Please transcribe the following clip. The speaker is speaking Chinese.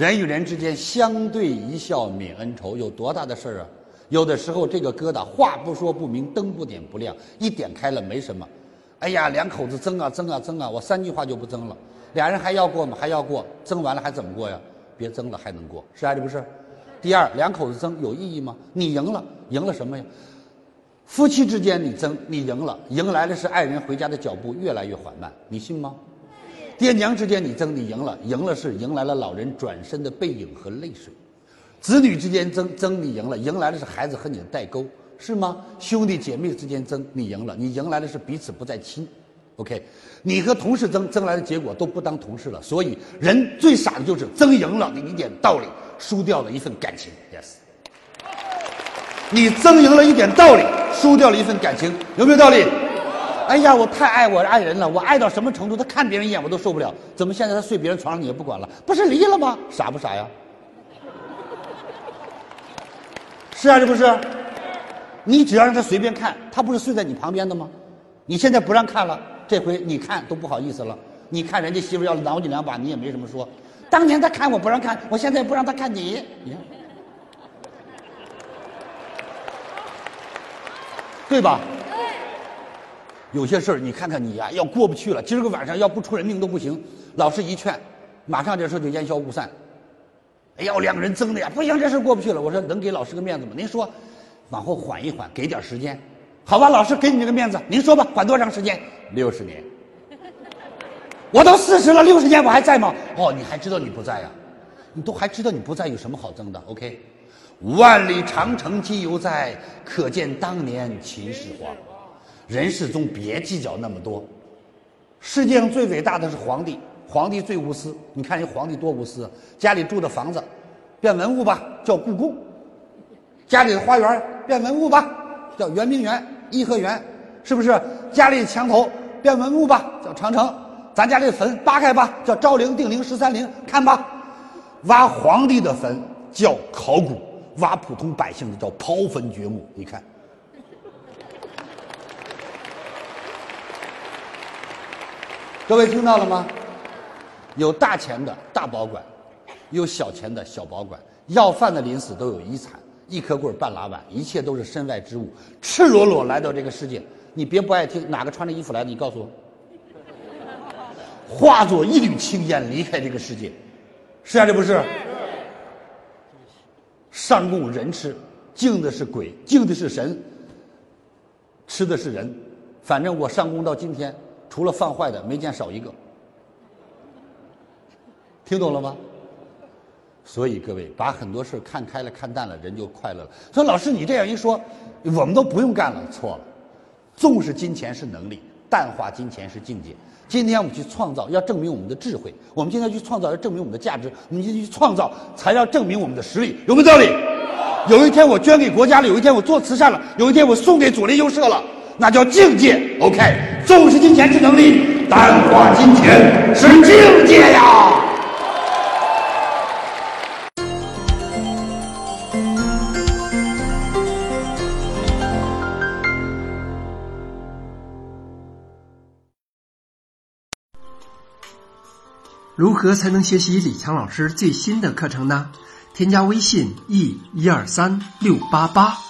人与人之间相对一笑泯恩仇，有多大的事儿啊？有的时候这个疙瘩话不说不明，灯不点不亮，一点开了没什么。哎呀，两口子争啊争啊争啊，我三句话就不争了。俩人还要过吗？还要过，争完了还怎么过呀？别争了，还能过，是还是不是？第二，两口子争有意义吗？你赢了，赢了什么呀？夫妻之间你争，你赢了，迎来的是爱人回家的脚步越来越缓慢，你信吗？爹娘之间你争，你赢了，赢了是迎来了老人转身的背影和泪水；子女之间争，争你赢了，迎来的是孩子和你的代沟，是吗？兄弟姐妹之间争，你赢了，你迎来的是彼此不再亲。OK，你和同事争，争来的结果都不当同事了。所以人最傻的就是争赢了你一点道理，输掉了一份感情。Yes，你争赢了一点道理，输掉了一份感情，有没有道理？哎呀，我太爱我爱人了，我爱到什么程度？他看别人一眼我都受不了。怎么现在他睡别人床上你也不管了？不是离了吗？傻不傻呀？是啊，这不是？你只要让他随便看，他不是睡在你旁边的吗？你现在不让看了，这回你看都不好意思了。你看人家媳妇要挠你两把，你也没什么说。当年他看我不让看，我现在不让他看你，你看，对吧？有些事儿，你看看你呀，要过不去了，今儿个晚上要不出人命都不行。老师一劝，马上这事就烟消雾散。哎呀，两个人争的呀，不行，这事过不去了。我说能给老师个面子吗？您说，往后缓一缓，给点时间，好吧？老师给你这个面子，您说吧，缓多长时间？六十年。我都四十了，六十年我还在吗？哦，你还知道你不在呀？你都还知道你不在，有什么好争的？OK，万里长城今犹在，可见当年秦始皇。人世中别计较那么多，世界上最伟大的是皇帝，皇帝最无私。你看人皇帝多无私，家里住的房子变文物吧，叫故宫；家里的花园变文物吧，叫圆明园、颐和园，是不是？家里墙头变文物吧，叫长城；咱家里的坟扒开吧，叫昭陵、定陵、十三陵，看吧。挖皇帝的坟叫考古，挖普通百姓的叫刨坟掘墓。你看。各位听到了吗？有大钱的大保管，有小钱的小保管。要饭的临死都有遗产，一颗棍半拉碗，一切都是身外之物。赤裸裸来到这个世界，你别不爱听，哪个穿着衣服来的？你告诉我。化作一缕青烟离开这个世界，是啊，这不是？上供人吃，敬的是鬼，敬的是神，吃的是人。反正我上供到今天。除了放坏的，没见少一个。听懂了吗？所以各位，把很多事看开了、看淡了，人就快乐了。说老师，你这样一说，我们都不用干了。错了，重视金钱是能力，淡化金钱是境界。今天我们去创造，要证明我们的智慧；我们今天去创造，要证明我们的价值；我们今天去创造，才要证明我们的实力。有没有道理？有一天我捐给国家了，有一天我做慈善了，有一天我送给左邻右舍了。那叫境界，OK。重视金钱是能力，淡化金钱是境界呀。如何才能学习李强老师最新的课程呢？添加微信 e 一二三六八八。